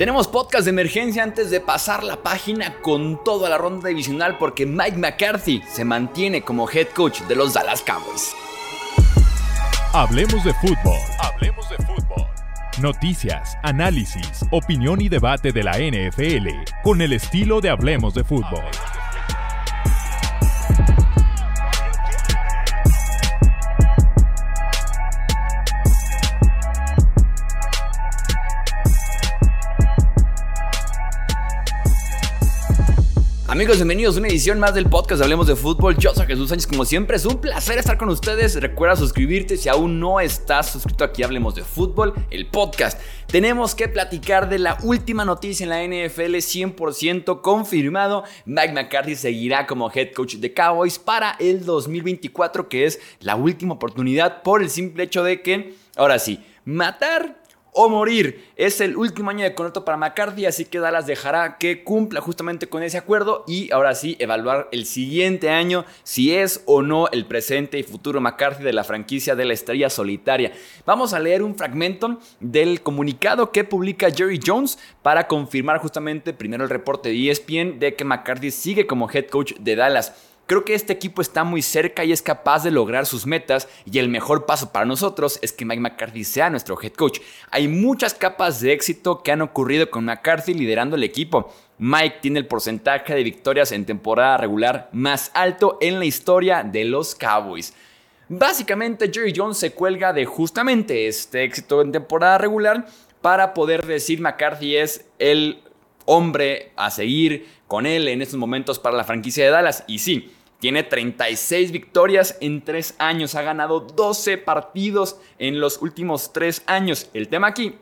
Tenemos podcast de emergencia antes de pasar la página con toda la ronda divisional porque Mike McCarthy se mantiene como head coach de los Dallas Cowboys. Hablemos de fútbol. Hablemos de fútbol. Noticias, análisis, opinión y debate de la NFL con el estilo de Hablemos de fútbol. Amigos, bienvenidos a una edición más del podcast Hablemos de Fútbol. Yo soy Jesús Sánchez, como siempre, es un placer estar con ustedes. Recuerda suscribirte si aún no estás suscrito aquí Hablemos de Fútbol, el podcast. Tenemos que platicar de la última noticia en la NFL 100% confirmado. Mike McCarthy seguirá como head coach de Cowboys para el 2024, que es la última oportunidad por el simple hecho de que, ahora sí, matar o morir. Es el último año de contrato para McCarthy, así que Dallas dejará que cumpla justamente con ese acuerdo y ahora sí evaluar el siguiente año si es o no el presente y futuro McCarthy de la franquicia de la estrella solitaria. Vamos a leer un fragmento del comunicado que publica Jerry Jones para confirmar justamente primero el reporte de ESPN de que McCarthy sigue como head coach de Dallas. Creo que este equipo está muy cerca y es capaz de lograr sus metas y el mejor paso para nosotros es que Mike McCarthy sea nuestro head coach. Hay muchas capas de éxito que han ocurrido con McCarthy liderando el equipo. Mike tiene el porcentaje de victorias en temporada regular más alto en la historia de los Cowboys. Básicamente Jerry Jones se cuelga de justamente este éxito en temporada regular para poder decir McCarthy es el hombre a seguir con él en estos momentos para la franquicia de Dallas. Y sí, tiene 36 victorias en 3 años. Ha ganado 12 partidos en los últimos 3 años. El tema aquí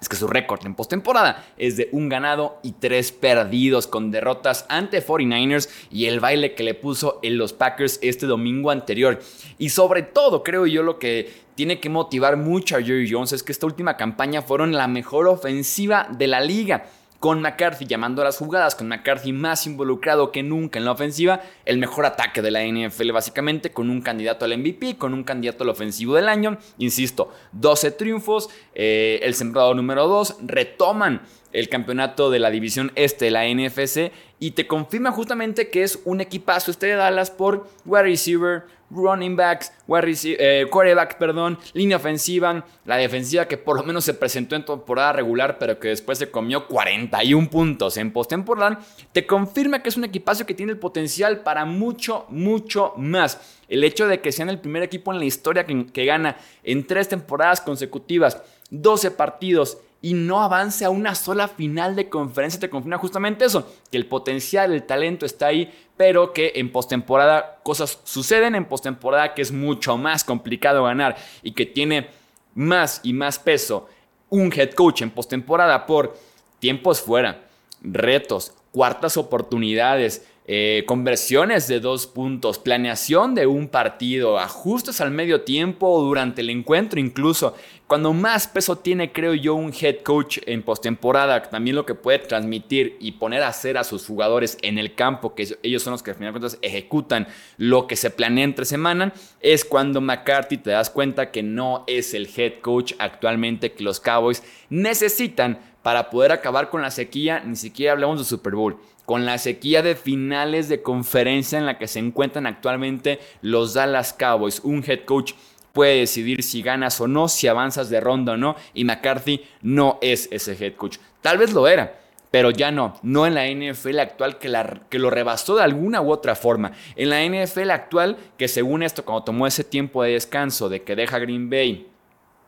es que su récord en postemporada es de un ganado y 3 perdidos con derrotas ante 49ers y el baile que le puso en los Packers este domingo anterior. Y sobre todo, creo yo, lo que tiene que motivar mucho a Jerry Jones es que esta última campaña fueron la mejor ofensiva de la liga con McCarthy llamando a las jugadas, con McCarthy más involucrado que nunca en la ofensiva, el mejor ataque de la NFL básicamente, con un candidato al MVP, con un candidato al ofensivo del año, insisto, 12 triunfos, eh, el sembrado número 2, retoman el campeonato de la división este la NFC y te confirma justamente que es un equipazo este de Dallas por wide receiver, running backs, eh, quarterback, perdón, línea ofensiva, la defensiva que por lo menos se presentó en temporada regular, pero que después se comió 41 puntos en postemporada, te confirma que es un equipazo que tiene el potencial para mucho, mucho más. El hecho de que sean el primer equipo en la historia que, que gana en tres temporadas consecutivas, 12 partidos y no avance a una sola final de conferencia te confirma justamente eso, que el potencial, el talento está ahí, pero que en postemporada cosas suceden en postemporada que es mucho más complicado ganar y que tiene más y más peso un head coach en postemporada por tiempos fuera, retos, cuartas oportunidades, eh, conversiones de dos puntos, planeación de un partido, ajustes al medio tiempo o durante el encuentro incluso. Cuando más peso tiene, creo yo, un head coach en postemporada, también lo que puede transmitir y poner a hacer a sus jugadores en el campo, que ellos son los que al final de cuentas ejecutan lo que se planea entre semana, es cuando McCarthy te das cuenta que no es el head coach actualmente que los Cowboys necesitan para poder acabar con la sequía, ni siquiera hablamos de Super Bowl, con la sequía de finales de conferencia en la que se encuentran actualmente los Dallas Cowboys. Un head coach puede decidir si ganas o no, si avanzas de ronda o no, y McCarthy no es ese head coach. Tal vez lo era. Pero ya no, no en la NFL actual que, la, que lo rebasó de alguna u otra forma. En la NFL actual, que según esto, cuando tomó ese tiempo de descanso de que deja Green Bay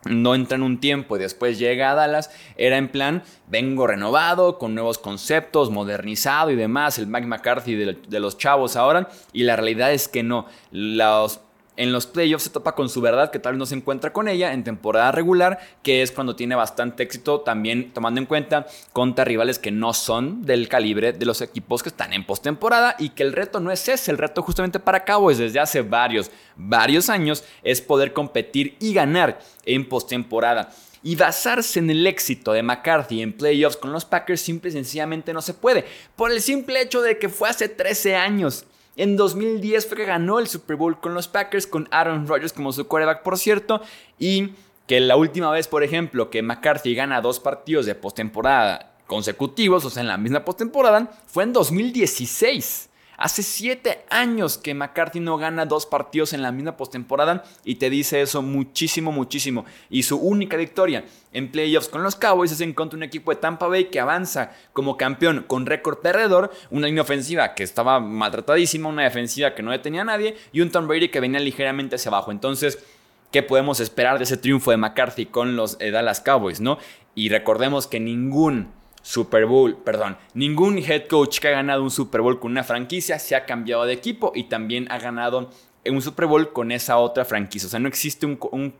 no entra en un tiempo y después llega a Dallas, era en plan, vengo renovado, con nuevos conceptos, modernizado y demás, el Mike McCarthy de, de los chavos ahora, y la realidad es que no, los en los playoffs se topa con su verdad, que tal vez no se encuentra con ella en temporada regular, que es cuando tiene bastante éxito, también tomando en cuenta contra rivales que no son del calibre de los equipos que están en postemporada y que el reto no es ese, el reto justamente para Cowboys desde hace varios, varios años es poder competir y ganar en postemporada. Y basarse en el éxito de McCarthy en playoffs con los Packers simple y sencillamente no se puede, por el simple hecho de que fue hace 13 años. En 2010 fue que ganó el Super Bowl con los Packers, con Aaron Rodgers como su quarterback, por cierto, y que la última vez, por ejemplo, que McCarthy gana dos partidos de postemporada consecutivos, o sea, en la misma postemporada, fue en 2016. Hace siete años que McCarthy no gana dos partidos en la misma postemporada y te dice eso muchísimo, muchísimo. Y su única victoria en playoffs con los Cowboys es en contra de un equipo de Tampa Bay que avanza como campeón con récord perdedor, una línea ofensiva que estaba maltratadísima, una defensiva que no detenía a nadie y un Tom Brady que venía ligeramente hacia abajo. Entonces, ¿qué podemos esperar de ese triunfo de McCarthy con los eh, Dallas Cowboys, no? Y recordemos que ningún Super Bowl, perdón, ningún head coach que ha ganado un Super Bowl con una franquicia se ha cambiado de equipo y también ha ganado un Super Bowl con esa otra franquicia. O sea, no existe un,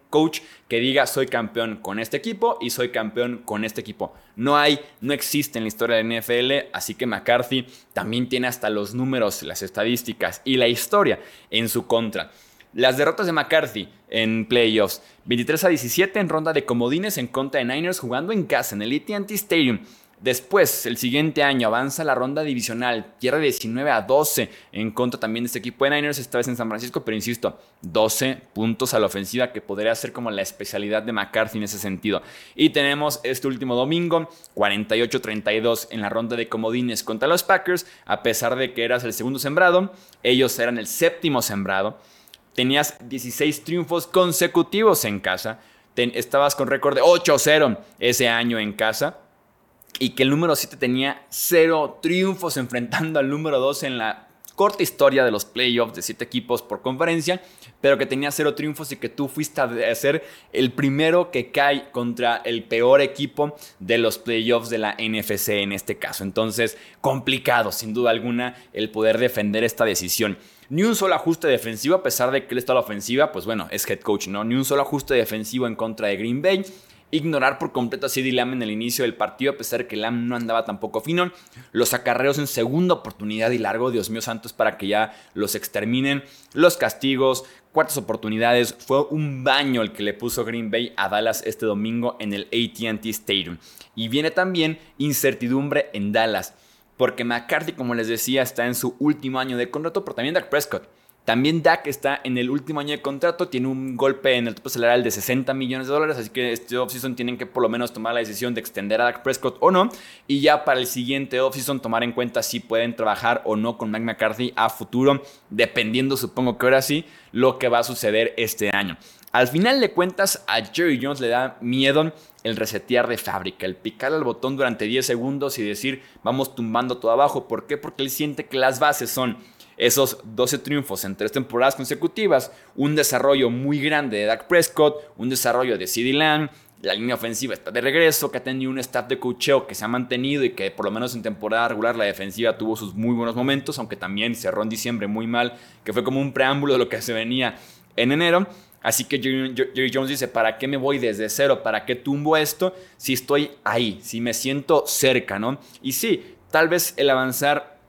coach que diga soy campeón con este equipo y soy campeón con este equipo. No hay, no existe en la historia de NFL, así que McCarthy también tiene hasta los números, las estadísticas y la historia en su contra. Las derrotas de McCarthy en playoffs, 23 a 17 en ronda de comodines en contra de Niners jugando en casa en el AT&T Stadium. Después, el siguiente año, avanza la ronda divisional, pierde 19 a 12 en contra también de este equipo de Niners, esta vez en San Francisco, pero insisto, 12 puntos a la ofensiva que podría ser como la especialidad de McCarthy en ese sentido. Y tenemos este último domingo, 48-32 en la ronda de comodines contra los Packers, a pesar de que eras el segundo sembrado, ellos eran el séptimo sembrado, tenías 16 triunfos consecutivos en casa, estabas con récord de 8-0 ese año en casa y que el número 7 tenía cero triunfos enfrentando al número 2 en la corta historia de los playoffs de 7 equipos por conferencia, pero que tenía cero triunfos y que tú fuiste a ser el primero que cae contra el peor equipo de los playoffs de la NFC en este caso. Entonces, complicado, sin duda alguna, el poder defender esta decisión. Ni un solo ajuste defensivo, a pesar de que él está a la ofensiva, pues bueno, es head coach, ¿no? Ni un solo ajuste defensivo en contra de Green Bay ignorar por completo a CD Lamb en el inicio del partido, a pesar de que Lamb no andaba tampoco fino. Los acarreos en segunda oportunidad y largo, Dios mío santos, para que ya los exterminen. Los castigos, cuartas oportunidades. Fue un baño el que le puso Green Bay a Dallas este domingo en el ATT Stadium. Y viene también incertidumbre en Dallas, porque McCarthy, como les decía, está en su último año de contrato, pero también Dak Prescott. También Dak está en el último año de contrato, tiene un golpe en el tope salarial de 60 millones de dólares, así que este offseason tienen que por lo menos tomar la decisión de extender a Dak Prescott o no, y ya para el siguiente offseason tomar en cuenta si pueden trabajar o no con Mike McCarthy a futuro, dependiendo supongo que ahora sí lo que va a suceder este año. Al final de cuentas, a Jerry Jones le da miedo el resetear de fábrica, el picar al botón durante 10 segundos y decir vamos tumbando todo abajo. ¿Por qué? Porque él siente que las bases son esos 12 triunfos en tres temporadas consecutivas, un desarrollo muy grande de Dak Prescott, un desarrollo de CeeDee Lamb, la línea ofensiva está de regreso, que ha tenido un staff de cocheo que se ha mantenido y que por lo menos en temporada regular la defensiva tuvo sus muy buenos momentos, aunque también cerró en diciembre muy mal, que fue como un preámbulo de lo que se venía en enero. Así que Jerry Jones dice, ¿para qué me voy desde cero? ¿Para qué tumbo esto si estoy ahí? Si me siento cerca, ¿no? Y sí, tal vez el avanzar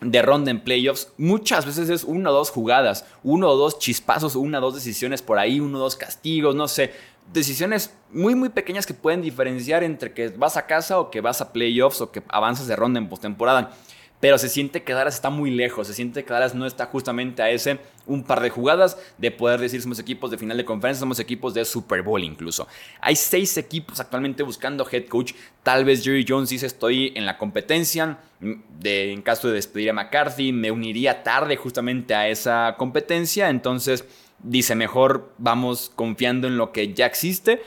de ronda en playoffs, muchas veces es una o dos jugadas, uno o dos chispazos, una o dos decisiones por ahí, uno o dos castigos, no sé, decisiones muy muy pequeñas que pueden diferenciar entre que vas a casa o que vas a playoffs o que avanzas de ronda en postemporada pero se siente que Dallas está muy lejos, se siente que Dallas no está justamente a ese un par de jugadas de poder decir somos equipos de final de conferencia, somos equipos de Super Bowl incluso. Hay seis equipos actualmente buscando head coach, tal vez Jerry Jones dice estoy en la competencia, de, en caso de despedir a McCarthy, me uniría tarde justamente a esa competencia, entonces dice mejor vamos confiando en lo que ya existe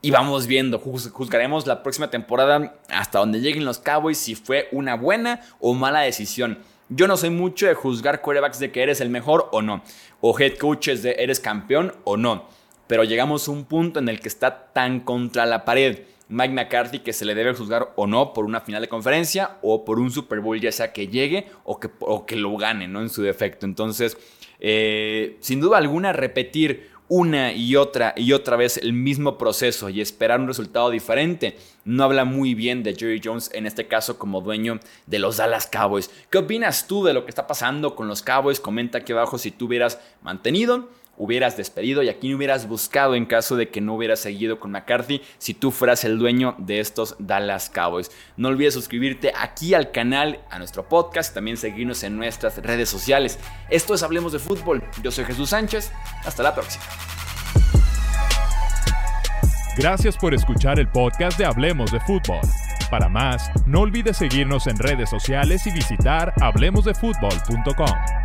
y vamos viendo, juzgaremos la próxima temporada hasta donde lleguen los Cowboys si fue una buena o mala decisión. Yo no soy mucho de juzgar quarterbacks de que eres el mejor o no, o head coaches de eres campeón o no, pero llegamos a un punto en el que está tan contra la pared Mike McCarthy que se le debe juzgar o no por una final de conferencia o por un Super Bowl, ya sea que llegue o que, que lo gane, ¿no? En su defecto. Entonces, eh, sin duda alguna, repetir una y otra y otra vez el mismo proceso y esperar un resultado diferente, no habla muy bien de Jerry Jones en este caso como dueño de los Dallas Cowboys. ¿Qué opinas tú de lo que está pasando con los Cowboys? Comenta aquí abajo si tú hubieras mantenido hubieras despedido y aquí hubieras buscado en caso de que no hubieras seguido con McCarthy si tú fueras el dueño de estos Dallas Cowboys. No olvides suscribirte aquí al canal, a nuestro podcast, también seguirnos en nuestras redes sociales. Esto es Hablemos de Fútbol. Yo soy Jesús Sánchez. Hasta la próxima. Gracias por escuchar el podcast de Hablemos de Fútbol. Para más, no olvides seguirnos en redes sociales y visitar hablemosdefutbol.com.